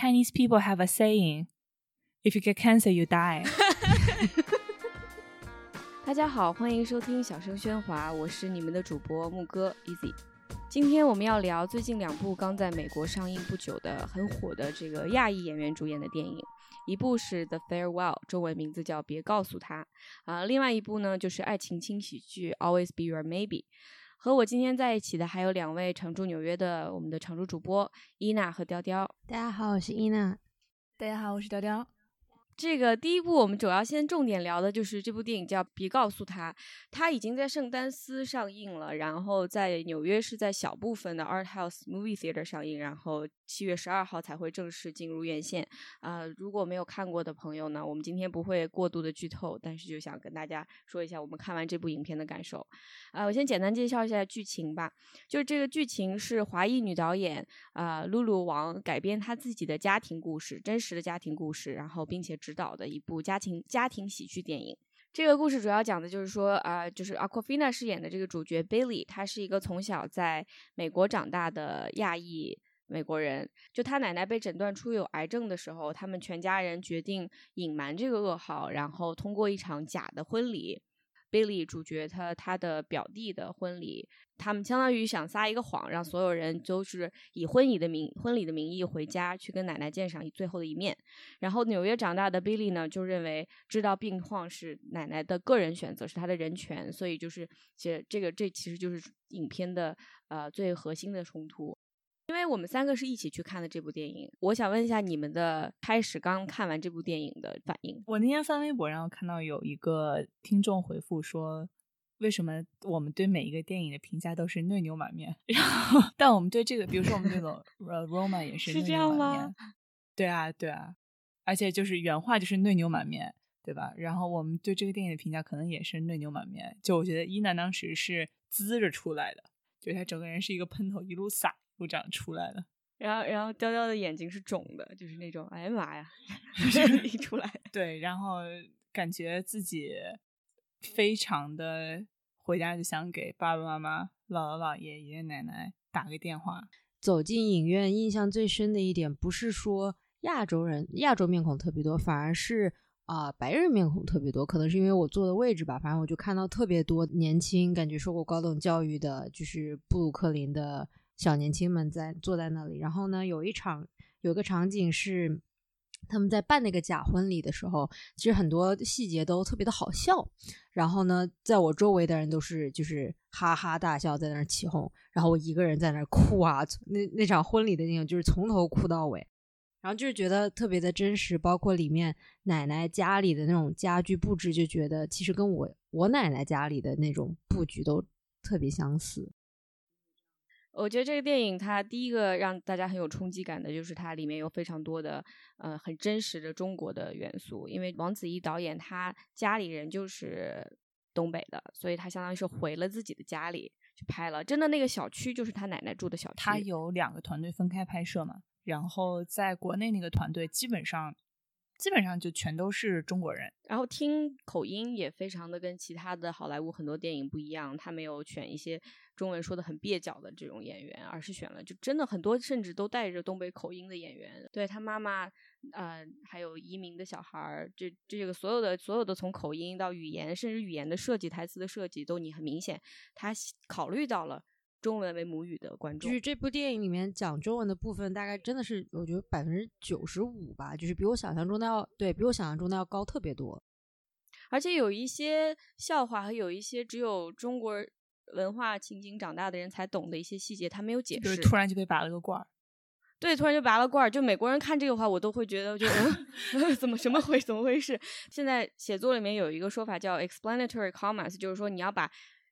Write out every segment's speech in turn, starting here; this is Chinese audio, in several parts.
Chinese people have a saying, "If you get cancer, you die." 大家好，欢迎收听小声喧哗，我是你们的主播木哥 Easy。今天我们要聊最近两部刚在美国上映不久的很火的这个亚裔演员主演的电影，一部是《The Farewell》，中文名字叫《别告诉他》啊，另外一部呢就是爱情轻喜剧《Always Be Your Maybe》。和我今天在一起的还有两位常驻纽约的我们的常驻主播伊娜和雕雕。大家好，我是伊娜。大家好，我是雕雕。这个第一部我们主要先重点聊的就是这部电影叫《别告诉他》，它已经在圣丹斯上映了，然后在纽约是在小部分的 Art House Movie Theater 上映，然后七月十二号才会正式进入院线。啊，如果没有看过的朋友呢，我们今天不会过度的剧透，但是就想跟大家说一下我们看完这部影片的感受。啊，我先简单介绍一下剧情吧，就是这个剧情是华裔女导演啊露露王改编她自己的家庭故事，真实的家庭故事，然后并且。指导的一部家庭家庭喜剧电影。这个故事主要讲的就是说，啊，就是 Aquafina 饰演的这个主角 Billy，他是一个从小在美国长大的亚裔美国人。就他奶奶被诊断出有癌症的时候，他们全家人决定隐瞒这个噩耗，然后通过一场假的婚礼。Billy 主角他他的表弟的婚礼，他们相当于想撒一个谎，让所有人都是以婚礼的名婚礼的名义回家去跟奶奶见上最后的一面。然后纽约长大的 Billy 呢，就认为知道病况是奶奶的个人选择，是他的人权，所以就是其实这个这其实就是影片的呃最核心的冲突。因为我们三个是一起去看的这部电影，我想问一下你们的开始刚看完这部电影的反应。我那天翻微博，然后看到有一个听众回复说：“为什么我们对每一个电影的评价都是内牛满面？然后，但我们对这个，比如说我们这种 呃 Roma 也是是这样吗？对啊，对啊，而且就是原话就是内牛满面，对吧？然后我们对这个电影的评价可能也是内牛满面。就我觉得伊娜当时是滋着出来的，就他整个人是一个喷头，一路洒。”部长出来了，然后然后雕雕的眼睛是肿的，就是那种哎呀妈呀，一出来，对，然后感觉自己非常的回家就想给爸爸妈妈、姥姥姥爷、爷爷奶奶打个电话。走进影院，印象最深的一点不是说亚洲人、亚洲面孔特别多，反而是啊白人面孔特别多。可能是因为我坐的位置吧，反正我就看到特别多年轻、感觉受过高等教育的，就是布鲁克林的。小年轻们在坐在那里，然后呢，有一场有个场景是他们在办那个假婚礼的时候，其实很多细节都特别的好笑。然后呢，在我周围的人都是就是哈哈大笑，在那儿起哄，然后我一个人在那儿哭啊。那那场婚礼的那种就是从头哭到尾，然后就是觉得特别的真实，包括里面奶奶家里的那种家具布置，就觉得其实跟我我奶奶家里的那种布局都特别相似。我觉得这个电影它第一个让大家很有冲击感的就是它里面有非常多的呃很真实的中国的元素，因为王子异导演他家里人就是东北的，所以他相当于是回了自己的家里去拍了，真的那个小区就是他奶奶住的小区。他有两个团队分开拍摄嘛，然后在国内那个团队基本上。基本上就全都是中国人，然后听口音也非常的跟其他的好莱坞很多电影不一样，他没有选一些中文说的很蹩脚的这种演员，而是选了就真的很多甚至都带着东北口音的演员。对他妈妈，呃，还有移民的小孩儿，这这个所有的所有的从口音到语言，甚至语言的设计、台词的设计，都你很明显他考虑到了。中文为母语的观众，就是这部电影里面讲中文的部分，大概真的是我觉得百分之九十五吧，就是比我想象中的要对比我想象中的要高特别多。而且有一些笑话和有一些只有中国文化情景长大的人才懂的一些细节，他没有解释，突然就被拔了个罐儿。对，突然就拔了罐儿。就美国人看这个话，我都会觉得，就嗯，怎么什么回怎么回事？现在写作里面有一个说法叫 explanatory commas，就是说你要把。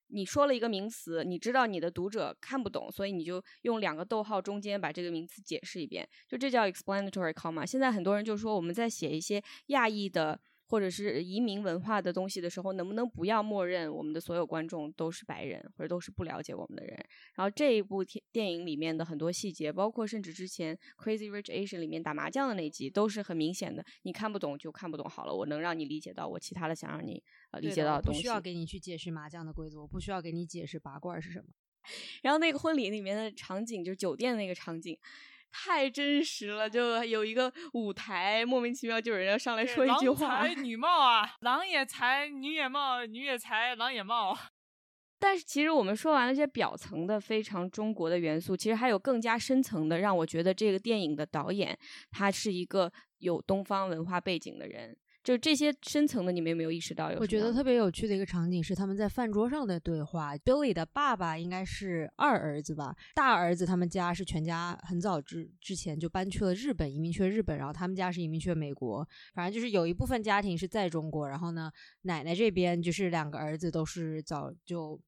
你说了一个名词，你知道你的读者看不懂，所以你就用两个逗号中间把这个名词解释一遍，就这叫 explanatory comma。现在很多人就说我们在写一些亚裔的。或者是移民文化的东西的时候，能不能不要默认我们的所有观众都是白人，或者都是不了解我们的人？然后这一部电电影里面的很多细节，包括甚至之前《Crazy Rich Asian》里面打麻将的那集，都是很明显的。你看不懂就看不懂好了，我能让你理解到我其他的想让你呃理解到的东西。不需要给你去解释麻将的规则，我不需要给你解释拔罐是什么。然后那个婚礼里面的场景就是酒店那个场景。太真实了，就有一个舞台，莫名其妙就有人要上来说一句话。郎才女貌啊，郎也才，女也貌，女也才，郎也貌。但是其实我们说完了这些表层的非常中国的元素，其实还有更加深层的，让我觉得这个电影的导演他是一个有东方文化背景的人。就这些深层的，你们有没有意识到？有我觉得特别有趣的一个场景是他们在饭桌上的对话。Billy 的爸爸应该是二儿子吧，大儿子他们家是全家很早之之前就搬去了日本，移民去了日本，然后他们家是移民去了美国。反正就是有一部分家庭是在中国，然后呢，奶奶这边就是两个儿子都是早就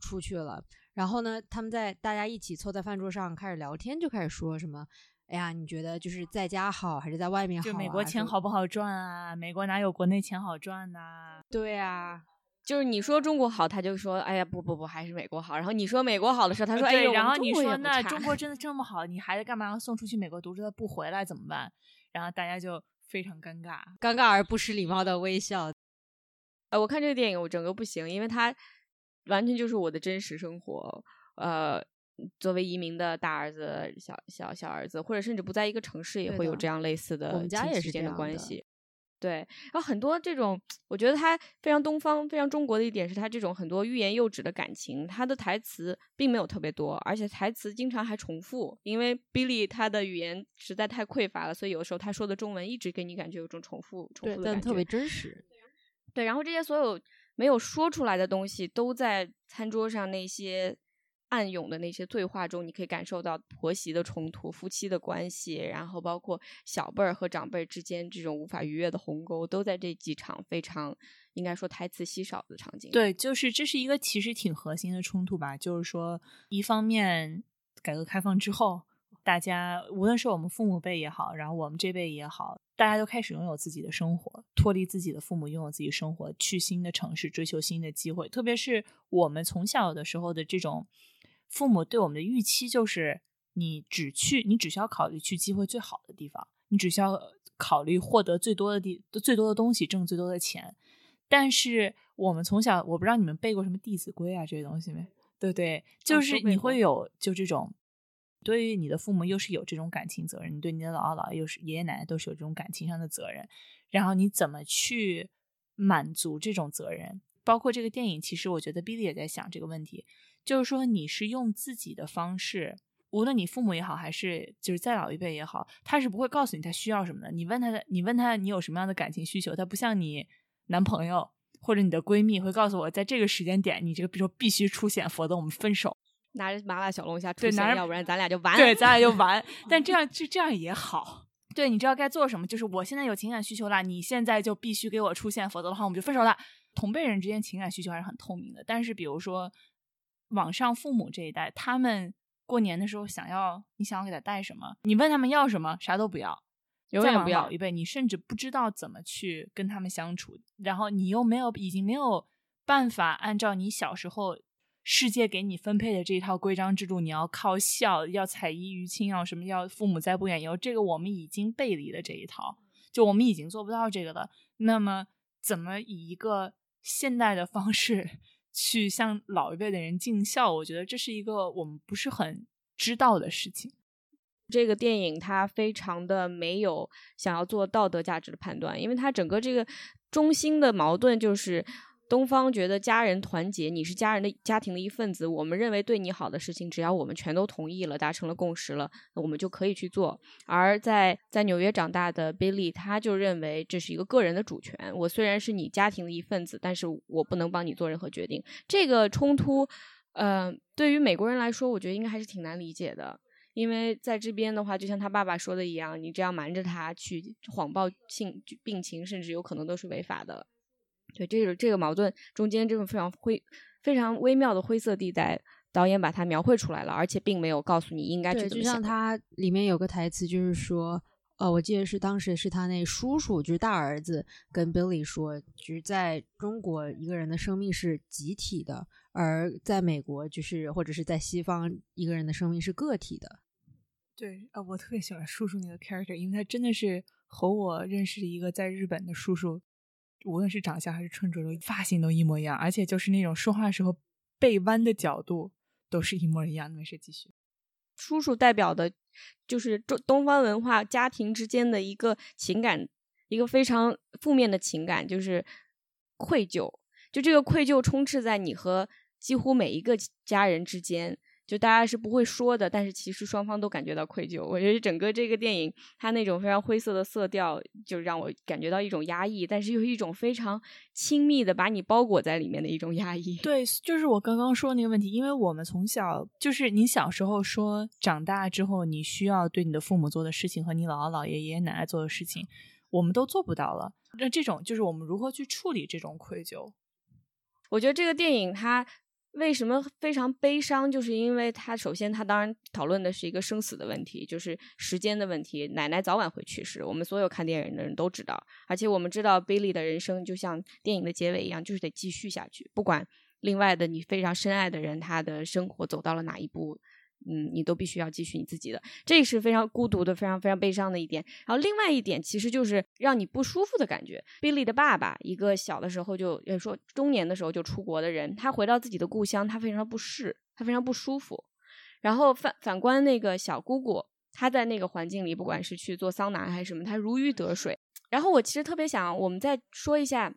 出去了。然后呢，他们在大家一起凑在饭桌上开始聊天，就开始说什么。哎呀，你觉得就是在家好还是在外面好？就美国钱好不好赚啊？美国哪有国内钱好赚呐？对啊，就是你说中国好，他就说哎呀不不不，还是美国好。然后你说美国好的时候，他说哎呦，然后你说那中国真的这么好，你孩子干嘛要送出去美国读书？他不回来怎么办？然后大家就非常尴尬，尴尬而不失礼貌的微笑。呃，我看这个电影我整个不行，因为它完全就是我的真实生活，呃。作为移民的大儿子、小小小儿子，或者甚至不在一个城市，也会有这样类似的我们家也是这样的关系。对，然后很多这种，我觉得他非常东方、非常中国的一点是他这种很多欲言又止的感情，他的台词并没有特别多，而且台词经常还重复，因为 Billy 他的语言实在太匮乏了，所以有的时候他说的中文一直给你感觉有种重复、重复的感觉，特别真实。对，然后这些所有没有说出来的东西，都在餐桌上那些。暗涌的那些对话中，你可以感受到婆媳的冲突、夫妻的关系，然后包括小辈儿和长辈之间这种无法逾越的鸿沟，都在这几场非常应该说台词稀少的场景。对，就是这是一个其实挺核心的冲突吧。就是说，一方面改革开放之后，大家无论是我们父母辈也好，然后我们这辈也好，大家都开始拥有自己的生活，脱离自己的父母，拥有自己生活，去新的城市追求新的机会。特别是我们从小的时候的这种。父母对我们的预期就是，你只去，你只需要考虑去机会最好的地方，你只需要考虑获得最多的地最多的东西，挣最多的钱。但是我们从小，我不知道你们背过什么《弟子规》啊这些东西没？对对，就是你会有就这种，对于你的父母又是有这种感情责任，你对你的姥姥姥爷又是爷爷奶奶都是有这种感情上的责任。然后你怎么去满足这种责任？包括这个电影，其实我觉得 Billy 也在想这个问题。就是说，你是用自己的方式，无论你父母也好，还是就是再老一辈也好，他是不会告诉你他需要什么的。你问他的，你问他你有什么样的感情需求，他不像你男朋友或者你的闺蜜会告诉我，在这个时间点，你这个比如说必须出现，否则我们分手。拿着麻辣小龙虾出现，要不然咱俩就完。对，咱俩就完。但这样就这样也好。对，你知道该做什么，就是我现在有情感需求了，你现在就必须给我出现，否则的话我们就分手了。同辈人之间情感需求还是很透明的，但是比如说。网上父母这一代，他们过年的时候想要，你想要给他带什么？你问他们要什么，啥都不要，永远不要。一辈，你甚至不知道怎么去跟他们相处，然后你又没有，已经没有办法按照你小时候世界给你分配的这一套规章制度，你要靠孝，要采衣娱亲，要什么，要父母在不远游，这个我们已经背离了这一套，就我们已经做不到这个了。那么，怎么以一个现代的方式？去向老一辈的人尽孝，我觉得这是一个我们不是很知道的事情。这个电影它非常的没有想要做道德价值的判断，因为它整个这个中心的矛盾就是。东方觉得家人团结，你是家人的家庭的一份子。我们认为对你好的事情，只要我们全都同意了，达成了共识了，我们就可以去做。而在在纽约长大的 Billy，他就认为这是一个个人的主权。我虽然是你家庭的一份子，但是我不能帮你做任何决定。这个冲突，呃，对于美国人来说，我觉得应该还是挺难理解的。因为在这边的话，就像他爸爸说的一样，你这样瞒着他去谎报性病情，甚至有可能都是违法的。对，这个这个矛盾中间这种非常灰、非常微妙的灰色地带，导演把它描绘出来了，而且并没有告诉你应该去怎么想。就像他里面有个台词，就是说，呃，我记得是当时是他那叔叔，就是大儿子跟 Billy 说，就是在中国一个人的生命是集体的，而在美国就是或者是在西方一个人的生命是个体的。对啊，我特别喜欢叔叔那个 character，因为他真的是和我认识的一个在日本的叔叔。无论是长相还是穿着，发型都一模一样，而且就是那种说话时候背弯的角度都是一模一样的。没事，继续。叔叔代表的，就是中东方文化家庭之间的一个情感，一个非常负面的情感，就是愧疚。就这个愧疚充斥在你和几乎每一个家人之间。就大家是不会说的，但是其实双方都感觉到愧疚。我觉得整个这个电影，它那种非常灰色的色调，就让我感觉到一种压抑，但是又一种非常亲密的把你包裹在里面的一种压抑。对，就是我刚刚说那个问题，因为我们从小就是你小时候说，长大之后你需要对你的父母做的事情和你姥姥姥爷爷爷奶奶做的事情，我们都做不到了。那这种就是我们如何去处理这种愧疚？我觉得这个电影它。为什么非常悲伤？就是因为他首先，他当然讨论的是一个生死的问题，就是时间的问题。奶奶早晚会去世，我们所有看电影的人都知道。而且我们知道，Billy 的人生就像电影的结尾一样，就是得继续下去，不管另外的你非常深爱的人，他的生活走到了哪一步。嗯，你都必须要继续你自己的，这是非常孤独的、非常非常悲伤的一点。然后另外一点，其实就是让你不舒服的感觉。Billy 的爸爸，一个小的时候就也说中年的时候就出国的人，他回到自己的故乡，他非常不适，他非常不舒服。然后反反观那个小姑姑，她在那个环境里，不管是去做桑拿还是什么，她如鱼得水。然后我其实特别想，我们再说一下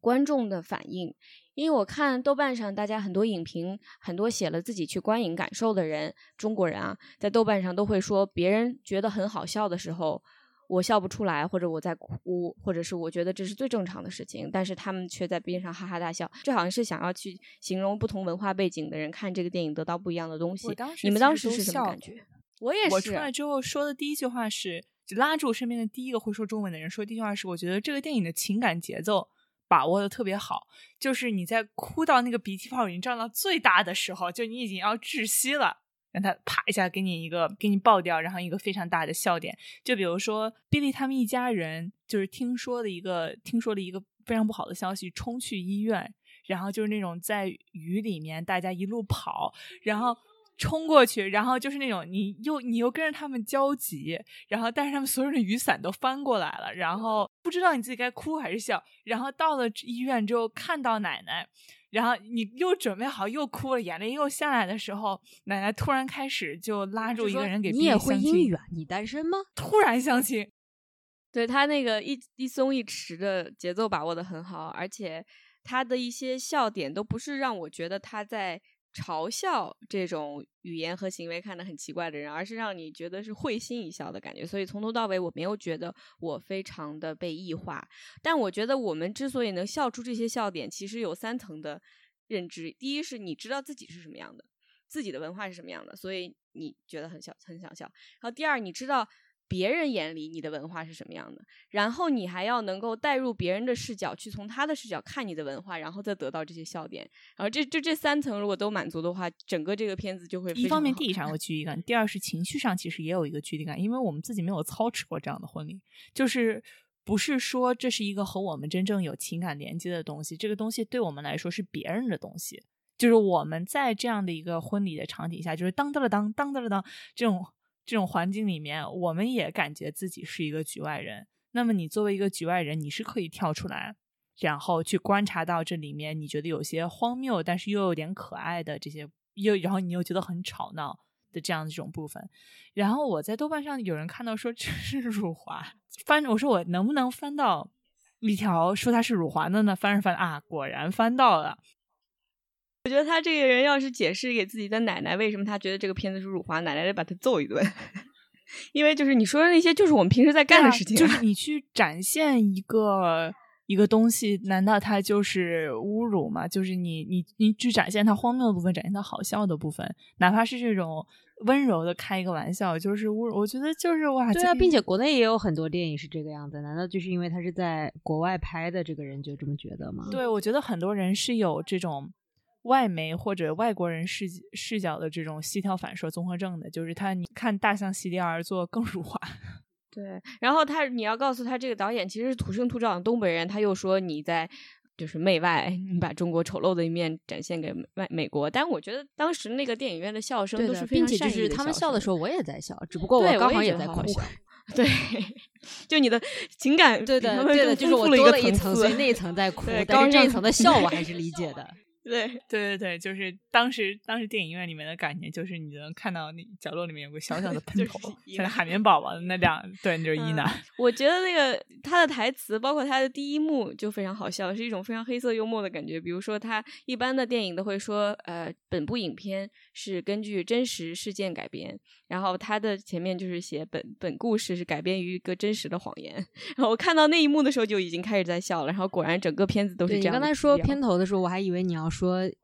观众的反应。因为我看豆瓣上，大家很多影评，很多写了自己去观影感受的人，中国人啊，在豆瓣上都会说，别人觉得很好笑的时候，我笑不出来，或者我在哭，或者是我觉得这是最正常的事情，但是他们却在边上哈哈大笑，这好像是想要去形容不同文化背景的人看这个电影得到不一样的东西。你们当时是什么感觉？我也是。我出来之后说的第一句话是，就拉住身边的第一个会说中文的人说第一句话是，我觉得这个电影的情感节奏。把握的特别好，就是你在哭到那个鼻涕泡已经胀到最大的时候，就你已经要窒息了，让他啪一下给你一个给你爆掉，然后一个非常大的笑点。就比如说，比利他们一家人就是听说的一个听说了一个非常不好的消息，冲去医院，然后就是那种在雨里面大家一路跑，然后。冲过去，然后就是那种你又你又跟着他们焦急，然后但是他们所有人的雨伞都翻过来了，然后不知道你自己该哭还是笑。然后到了医院之后看到奶奶，然后你又准备好又哭了，眼泪又下来的时候，奶奶突然开始就拉住一个人给你也会英语啊？你单身吗？突然相亲，对他那个一一松一弛的节奏把握的很好，而且他的一些笑点都不是让我觉得他在。嘲笑这种语言和行为看得很奇怪的人，而是让你觉得是会心一笑的感觉。所以从头到尾我没有觉得我非常的被异化。但我觉得我们之所以能笑出这些笑点，其实有三层的认知：第一是你知道自己是什么样的，自己的文化是什么样的，所以你觉得很笑，很想笑；然后第二，你知道。别人眼里你的文化是什么样的？然后你还要能够带入别人的视角，去从他的视角看你的文化，然后再得到这些笑点。然后这就这三层如果都满足的话，整个这个片子就会一方面地理上有距离感，第二是情绪上其实也有一个距离感，因为我们自己没有操持过这样的婚礼，就是不是说这是一个和我们真正有情感连接的东西，这个东西对我们来说是别人的东西，就是我们在这样的一个婚礼的场景下，就是当当了当当当了当这种。这种环境里面，我们也感觉自己是一个局外人。那么，你作为一个局外人，你是可以跳出来，然后去观察到这里面你觉得有些荒谬，但是又有点可爱的这些，又然后你又觉得很吵闹的这样的这种部分。然后我在豆瓣上有人看到说这是辱华，翻我说我能不能翻到一条说它是辱华的呢？翻着翻啊，果然翻到了。我觉得他这个人要是解释给自己的奶奶为什么他觉得这个片子是辱华，奶奶得把他揍一顿，因为就是你说的那些就是我们平时在干的事情，就是你去展现一个一个东西，难道它就是侮辱吗？就是你你你去展现它荒谬的部分，展现它好笑的部分，哪怕是这种温柔的开一个玩笑，就是侮辱。我觉得就是哇，对啊，并且国内也有很多电影是这个样子，难道就是因为他是在国外拍的，这个人就这么觉得吗？对，我觉得很多人是有这种。外媒或者外国人视视角的这种膝跳反射综合症的，就是他，你看大象席地而坐更辱华。对，然后他你要告诉他这个导演其实是土生土长的东北人，他又说你在就是媚外，你把中国丑陋的一面展现给外美国。但我觉得当时那个电影院的笑声都是非常并且就是他们笑的时候我也在笑，只不过我刚好也在哭。对，就你的情感对的对的，就是我多了一层，所以那一层在哭，但是这一层的笑我还是理解的。对 对对对，就是当时当时电影院里面的感觉，就是你能看到那角落里面有个小小的喷 就是头，像海绵宝宝的那两，对，那就是伊嗯娜。我觉得那个他的台词，包括他的第一幕就非常好笑，是一种非常黑色幽默的感觉。比如说，他一般的电影都会说，呃，本部影片是根据真实事件改编，然后他的前面就是写本本故事是改编于一个真实的谎言。然后我看到那一幕的时候就已经开始在笑了，然后果然整个片子都是这样你。刚才说片头的时候，我还以为你要说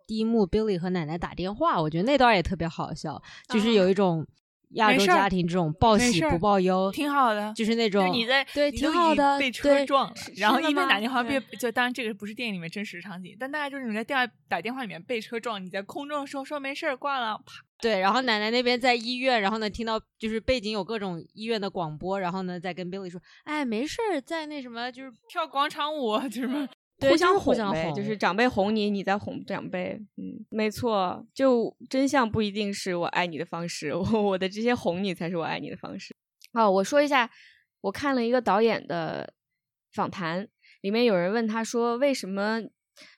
第一幕 Billy 和奶奶打电话，我觉得那段也特别好笑，就是有一种亚洲家庭这种报喜不报忧，挺好的，就是那种就是你在对挺好的被车撞了，然后一边打电话？被就当然这个不是电影里面真实场景，但大家就是你在电话打电话里面被车撞，你在空中说说没事儿挂了，啪，对，然后奶奶那边在医院，然后呢听到就是背景有各种医院的广播，然后呢再跟 Billy 说，哎，没事儿，在那什么就是跳广场舞就是互相就是互相哄呗就是长辈哄你，你再哄长辈。嗯，没错，就真相不一定是我爱你的方式，我 我的这些哄你才是我爱你的方式。哦，我说一下，我看了一个导演的访谈，里面有人问他说，为什么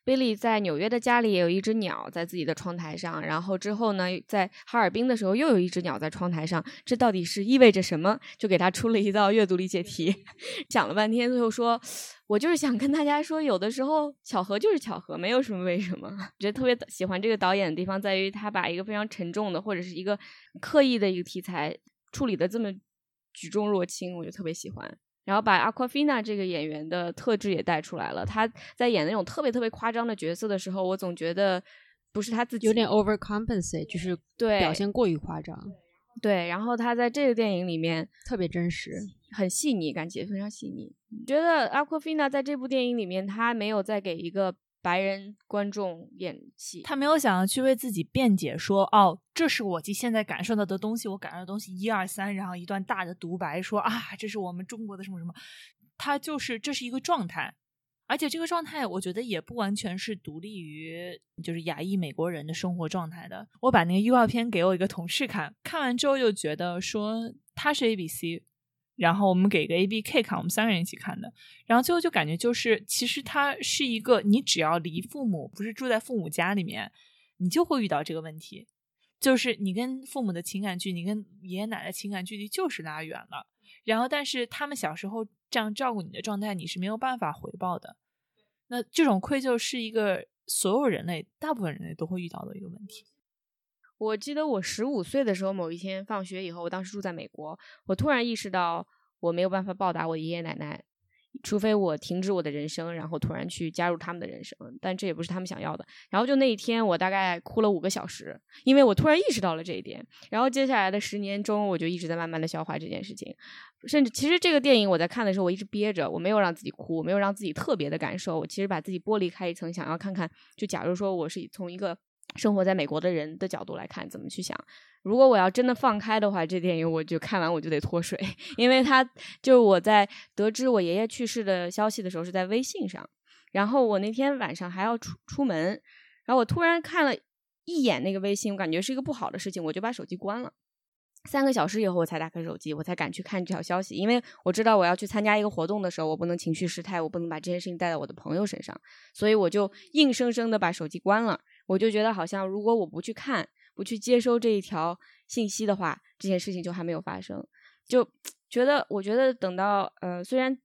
Billy 在纽约的家里也有一只鸟在自己的窗台上，然后之后呢，在哈尔滨的时候又有一只鸟在窗台上，这到底是意味着什么？就给他出了一道阅读理解题，讲了半天，最后说，我就是想跟大家说，有的时候巧合就是巧合，没有什么为什么。我 觉得特别喜欢这个导演的地方在于，他把一个非常沉重的或者是一个刻意的一个题材处理的这么举重若轻，我就特别喜欢。然后把 Aquafina 这个演员的特质也带出来了。他在演那种特别特别夸张的角色的时候，我总觉得不是他自己有点 overcompensate，就是对表现过于夸张，对。然后他在这个电影里面特别真实。很细腻，感觉非常细腻。觉得 Aquafina 在这部电影里面，他没有再给一个白人观众演戏，他没有想要去为自己辩解说，哦，这是我即现在感受到的东西，我感受到的东西一二三，然后一段大的独白说啊，这是我们中国的什么什么，他就是这是一个状态，而且这个状态我觉得也不完全是独立于就是亚裔美国人的生活状态的。我把那个预告片给我一个同事看，看完之后就觉得说他是 A B C。然后我们给个 A B K 看，我们三个人一起看的。然后最后就感觉就是，其实它是一个，你只要离父母不是住在父母家里面，你就会遇到这个问题，就是你跟父母的情感距离，你跟爷爷奶奶情感距离就是拉远了。然后，但是他们小时候这样照顾你的状态，你是没有办法回报的。那这种愧疚是一个所有人类、大部分人类都会遇到的一个问题。我记得我十五岁的时候，某一天放学以后，我当时住在美国，我突然意识到我没有办法报答我爷爷奶奶，除非我停止我的人生，然后突然去加入他们的人生，但这也不是他们想要的。然后就那一天，我大概哭了五个小时，因为我突然意识到了这一点。然后接下来的十年中，我就一直在慢慢的消化这件事情。甚至其实这个电影我在看的时候，我一直憋着，我没有让自己哭，我没有让自己特别的感受。我其实把自己剥离开一层，想要看看，就假如说我是从一个生活在美国的人的角度来看，怎么去想。如果我要真的放开的话，这电影我就看完我就得脱水，因为他就是我在得知我爷爷去世的消息的时候是在微信上，然后我那天晚上还要出出门，然后我突然看了一眼那个微信，我感觉是一个不好的事情，我就把手机关了。三个小时以后，我才打开手机，我才敢去看这条消息，因为我知道我要去参加一个活动的时候，我不能情绪失态，我不能把这件事情带到我的朋友身上，所以我就硬生生的把手机关了。我就觉得好像如果我不去看，不去接收这一条信息的话，这件事情就还没有发生。就 觉得，我觉得等到呃，虽然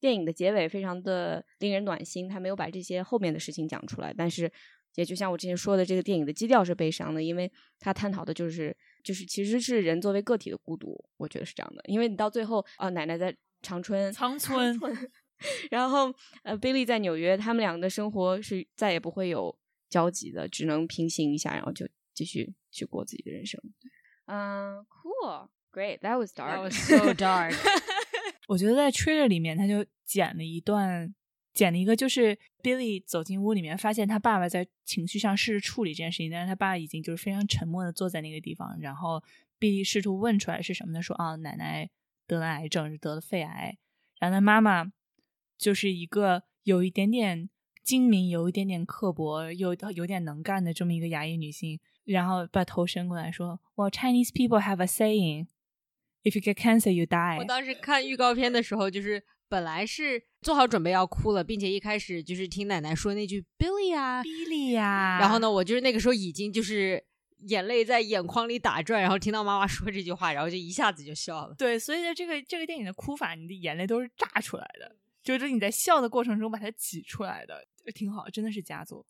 电影的结尾非常的令人暖心，他没有把这些后面的事情讲出来，但是也就像我之前说的，这个电影的基调是悲伤的，因为他探讨的就是就是其实是人作为个体的孤独，我觉得是这样的。因为你到最后，呃、奶奶在长春，长春 然后呃，Billy 在纽约，他们两个的生活是再也不会有交集的，只能平行一下，然后就继续去过自己的人生。嗯、c o o l great，that was dark，That was so dark 我觉得在 trailer 里面，他就剪了一段，剪了一个，就是 Billy 走进屋里面，发现他爸爸在情绪上试着处理这件事情，但是他爸已经就是非常沉默的坐在那个地方，然后 Billy 试图问出来是什么呢？说啊，奶奶得了癌症，是得了肺癌，然后他妈妈就是一个有一点点精明，有一点点刻薄，有有点能干的这么一个亚裔女性，然后把头伸过来说：“Well, Chinese people have a saying.” If you get cancer, you die。我当时看预告片的时候，就是本来是做好准备要哭了，并且一开始就是听奶奶说那句 “Billy 啊，Billy 呀”，然后呢，我就是那个时候已经就是眼泪在眼眶里打转，然后听到妈妈说这句话，然后就一下子就笑了。对，所以在，这个这个电影的哭法，你的眼泪都是炸出来的，就是你在笑的过程中把它挤出来的，挺好，真的是佳作。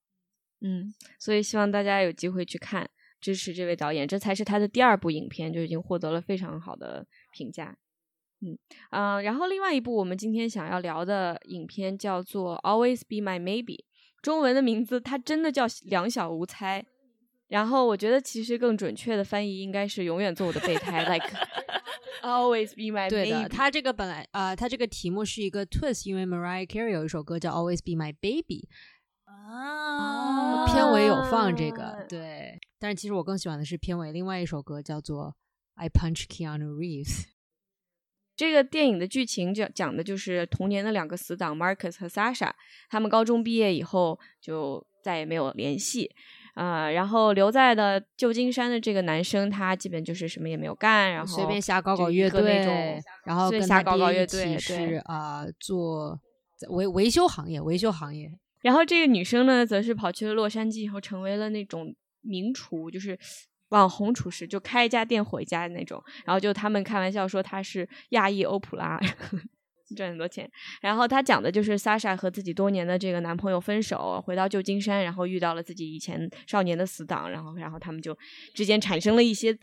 嗯，所以希望大家有机会去看，支持这位导演，这才是他的第二部影片，就已经获得了非常好的评价。嗯啊，然后另外一部我们今天想要聊的影片叫做《Always Be My Maybe》，中文的名字它真的叫《两小无猜》，然后我觉得其实更准确的翻译应该是“永远做我的备胎 ”，like Always Be My。对的，它这个本来啊，它这个题目是一个 twist，因为 Mariah Carey 有一首歌叫《Always Be My Baby》。啊，片尾有放这个，对。但是其实我更喜欢的是片尾另外一首歌，叫做《I Punch Keanu Reeves》。这个电影的剧情讲讲的就是童年的两个死党 Marcus 和 Sasha，他们高中毕业以后就再也没有联系，啊，然后留在的旧金山的这个男生，他基本就是什么也没有干，然后随便瞎搞搞乐队，然后跟瞎搞搞乐队是啊，做维维修行业，维修行业。然后这个女生呢，则是跑去了洛杉矶以后，成为了那种名厨，就是网红厨师，就开一家店回家的那种。然后就他们开玩笑说她是亚裔欧普拉，赚很多钱。然后他讲的就是莎莎和自己多年的这个男朋友分手，回到旧金山，然后遇到了自己以前少年的死党，然后然后他们就之间产生了一些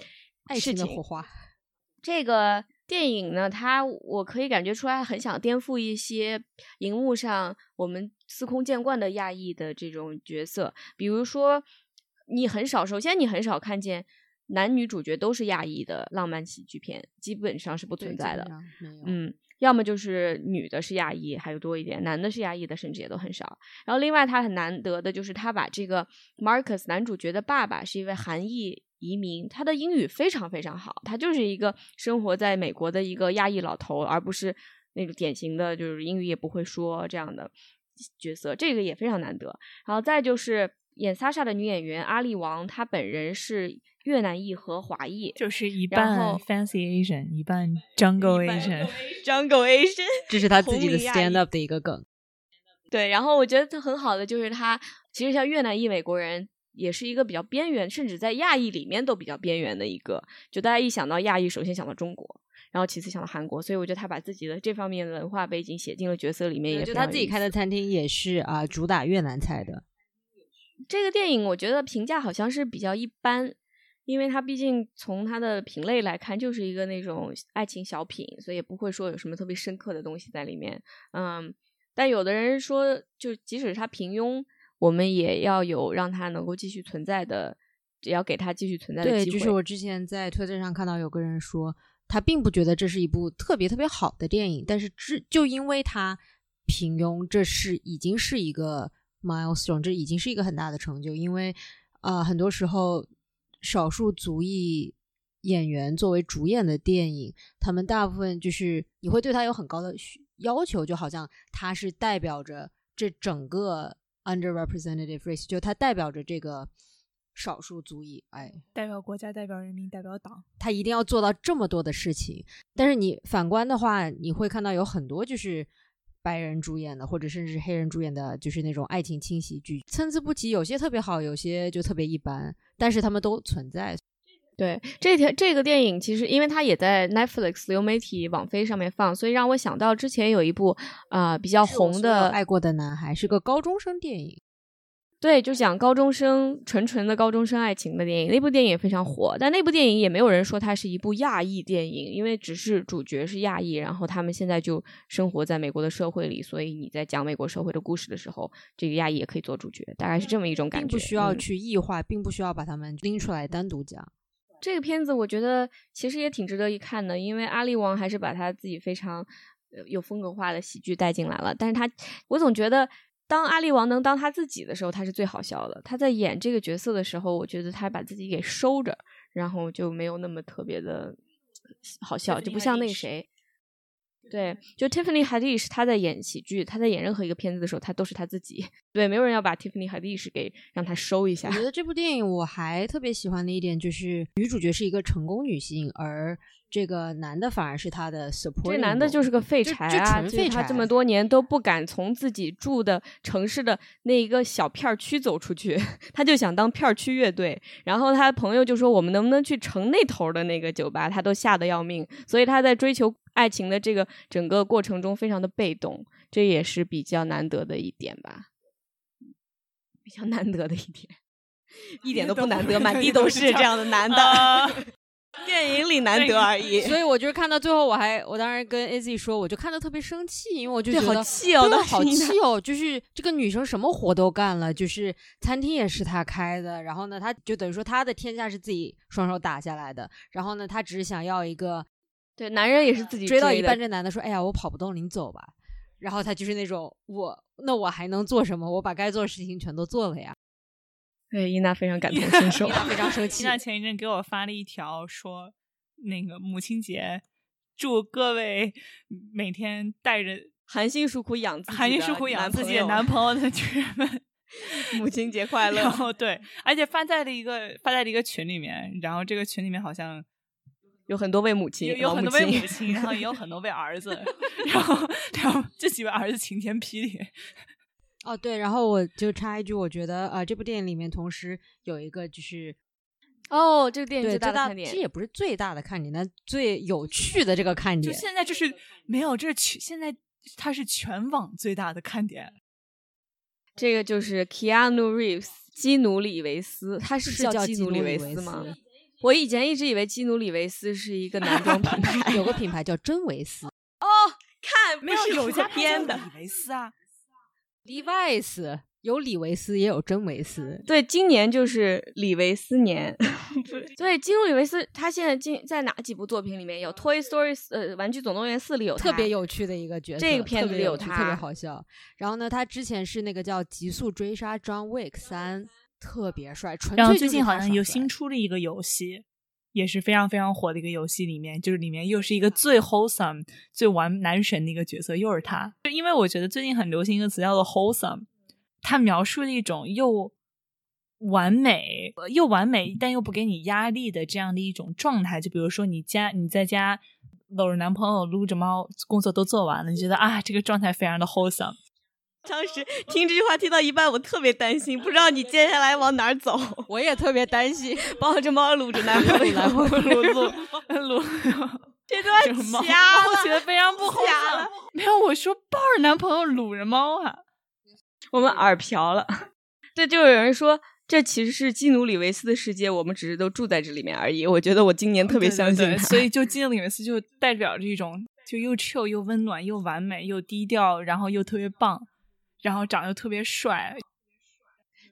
爱情的火花。这个。电影呢，它我可以感觉出来很想颠覆一些荧幕上我们司空见惯的亚裔的这种角色，比如说你很少，首先你很少看见男女主角都是亚裔的浪漫喜剧片，基本上是不存在的。嗯，要么就是女的是亚裔，还有多一点，男的是亚裔的，甚至也都很少。然后另外他很难得的就是他把这个 Marcus 男主角的爸爸是一位韩裔。移民，他的英语非常非常好，他就是一个生活在美国的一个亚裔老头，而不是那种典型的就是英语也不会说这样的角色，这个也非常难得。然后再就是演莎莎的女演员阿丽王，她本人是越南裔和华裔，就是一半 Fancy Asian，一半 Jungle Asian，Jungle Asian，这是他自己的 stand up 的一个梗。对，然后我觉得他很好的就是他其实像越南裔美国人。也是一个比较边缘，甚至在亚裔里面都比较边缘的一个。就大家一想到亚裔，首先想到中国，然后其次想到韩国，所以我觉得他把自己的这方面的文化背景写进了角色里面。也就他自己开的餐厅也是啊，主打越南菜的。这个电影我觉得评价好像是比较一般，因为它毕竟从它的品类来看就是一个那种爱情小品，所以也不会说有什么特别深刻的东西在里面。嗯，但有的人说，就即使它平庸。我们也要有让它能够继续存在的，也要给它继续存在的机会。对，就是我之前在推特上看到有个人说，他并不觉得这是一部特别特别好的电影，但是只就因为它平庸，这是已经是一个 milestone，这已经是一个很大的成就。因为啊，很多时候少数族裔演员作为主演的电影，他们大部分就是你会对他有很高的要求，就好像他是代表着这整个。underrepresented race 就他代表着这个少数族裔，哎，代表国家，代表人民，代表党，他一定要做到这么多的事情。但是你反观的话，你会看到有很多就是白人主演的，或者甚至黑人主演的，就是那种爱情轻喜剧，参差不齐，有些特别好，有些就特别一般，但是他们都存在。对这条这个电影，其实因为它也在 Netflix 流媒体网飞上面放，所以让我想到之前有一部啊比较红的《爱过的男孩》，是个高中生电影。对，就讲高中生纯纯的高中生爱情的电影，那部电影也非常火。但那部电影也没有人说它是一部亚裔电影，因为只是主角是亚裔，然后他们现在就生活在美国的社会里，所以你在讲美国社会的故事的时候，这个亚裔也可以做主角，大概是这么一种感觉。并不需要去异化，并不需要把他们拎出来单独讲。这个片子我觉得其实也挺值得一看的，因为阿里王还是把他自己非常有风格化的喜剧带进来了。但是他，我总觉得当阿力王能当他自己的时候，他是最好笑的。他在演这个角色的时候，我觉得他把自己给收着，然后就没有那么特别的好笑，就不像那个谁。对，就 Tiffany Haddish，她在演喜剧，她在演任何一个片子的时候，她都是她自己。对，没有人要把 Tiffany Haddish 给让她收一下我。觉得这部电影我还特别喜欢的一点就是女主角是一个成功女性，而这个男的反而是她的 support。这男的就是个废柴就啊！纯废柴就他这么多年都不敢从自己住的城市的那一个小片儿区走出去，他就想当片儿区乐队。然后他朋友就说：“我们能不能去城那头的那个酒吧？”他都吓得要命。所以他在追求爱情的这个整个过程中非常的被动，这也是比较难得的一点吧，比较难得的一点，一点都不难得，满地都是这样的男的，啊电影里难得而已。所以我就是看到最后，我还我当时跟 Izzy 说，我就看到特别生气，因为我就觉得好气哦都好气哦！就是这个女生什么活都干了，就是餐厅也是她开的，然后呢，她就等于说她的天下是自己双手打下来的，然后呢，她只是想要一个对，男人也是自己追到一半，这男的说：“哎呀，我跑不动了，你走吧。”然后他就是那种我那我还能做什么？我把该做的事情全都做了呀。对，伊娜非常感同 身受伊。娜非常生伊气。娜前一阵给我发了一条说，那个母亲节，祝各位每天带着含辛茹苦养自含辛茹苦养自己的男朋友的 女人们，母亲节快乐然后对，而且发在了一个发在了一个群里面，然后这个群里面好像有很多位母亲，有有很多位母亲亲，然后也有很多位儿子，然后然后这几位儿子晴天霹雳，哦，对，然后我就插一句，我觉得呃，这部电影里面同时有一个就是哦，这个电影最大大的看点，其实也不是最大的看点，但最有趣的这个看点就点。现在就是没有，这是全现在它是全网最大的看点。这个就是 Keanu Reeves 基努里维斯，他是是叫基努里维维斯吗斯？我以前一直以为基努里维斯是一个男装品牌，有个品牌叫真维斯哦看没有有一家编的。李维斯啊，，Levi's 有李维斯也有真维斯。对，今年就是李维斯年。对，基努里维斯他现在进在哪几部作品里面有《Toy Story》呃，《玩具总动员四》里有他特别有趣的一个角色，这个片子里有他趣特别好笑。然后呢，他之前是那个叫《极速追杀 John Wick 三》，特别帅。纯然后最近好像又新出了一个游戏，也是非常非常火的一个游戏，里面就是里面又是一个最 wholesome、最完男神的一个角色，又是他。就因为我觉得最近很流行一个词叫做 wholesome，它描述了一种又完美呃又完美但又不给你压力的这样的一种状态。就比如说你家你在家搂着男朋友撸着猫，工作都做完了，你觉得啊这个状态非常的 wholesome。当时听这句话听到一半，我特别担心，不知道你接下来往哪儿走。我也特别担心。抱着猫撸着男朋友，男朋友撸撸撸，这段瞎我觉了。得非常不瞎 wholesome 了。没有，我说抱着男朋友撸着猫啊。我们耳瓢了。对，就有人说这其实是基努里维斯的世界，我们只是都住在这里面而已。我觉得我今年特别相信他，对所以就基努里维斯就代表着一种就又 chill 又温暖又完美又低调，然后又特别棒，然后长得又特别帅。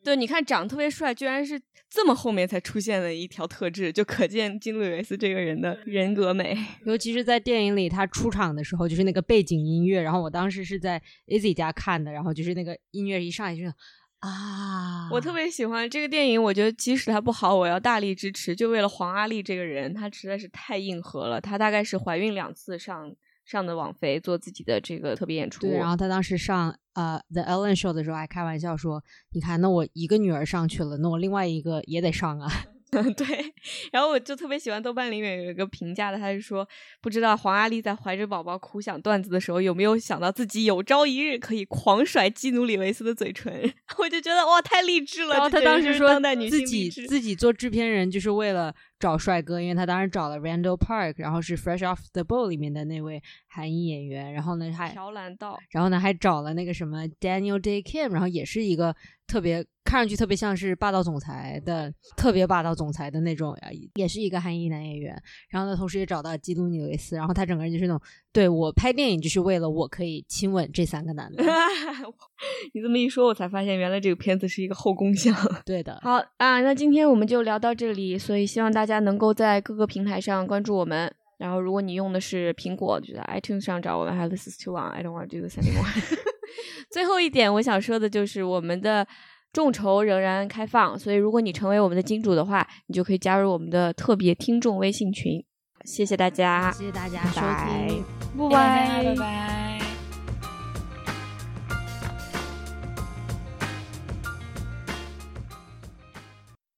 对，你看长得特别帅，居然是这么后面才出现的一条特质，就可见基努里维斯这个人的人格美。尤其是在电影里他出场的时候，就是那个背景音乐，然后我当时是在 Izzy 家看的，然后就是那个音乐一上来就是啊，我特别喜欢这个电影，我觉得即使它不好，我要大力支持，就为了黄阿丽这个人，她实在是太硬核了。她大概是怀孕两次上上的网飞做自己的这个特别演出，对，然后他当时上呃 The Ellen Show 的时候还开玩笑说，你看，那我一个女儿上去了，那我另外一个也得上啊。对，然后我就特别喜欢豆瓣里面有一个评价的，他是说不知道黄阿丽在怀着宝宝苦想段子的时候，有没有想到自己有朝一日可以狂甩基努里维斯的嘴唇？我就觉得哇，太励志了。然后他当时说自己自己做制片人就是为了找帅哥，因为他当时找了 Randall Park，然后是 Fresh Off the Boat 里面的那位韩裔演员，然后呢还朴兰道，然后呢还找了那个什么 Daniel Day Kim，然后也是一个特别看上去特别像是霸道总裁的特别霸道总裁的那种，呃也是一个韩裔男演员。然后呢，同时也找到基努里维斯，然后他整个人就是那种，对我拍电影就是为了我可以亲吻这三个男的。你这么一说，我才发现原来这个片子是一个后宫向。对的，好啊，那今天我们就聊到这里，所以希望大家能够在各个平台上关注我们。然后，如果你用的是苹果，就在 iTunes 上找我们。还有 This is too long, I don't want to do this anymore。最后一点，我想说的就是我们的众筹仍然开放，所以如果你成为我们的金主的话，你就可以加入我们的特别听众微信群。谢谢大家，谢谢大家收拜听。拜拜拜拜。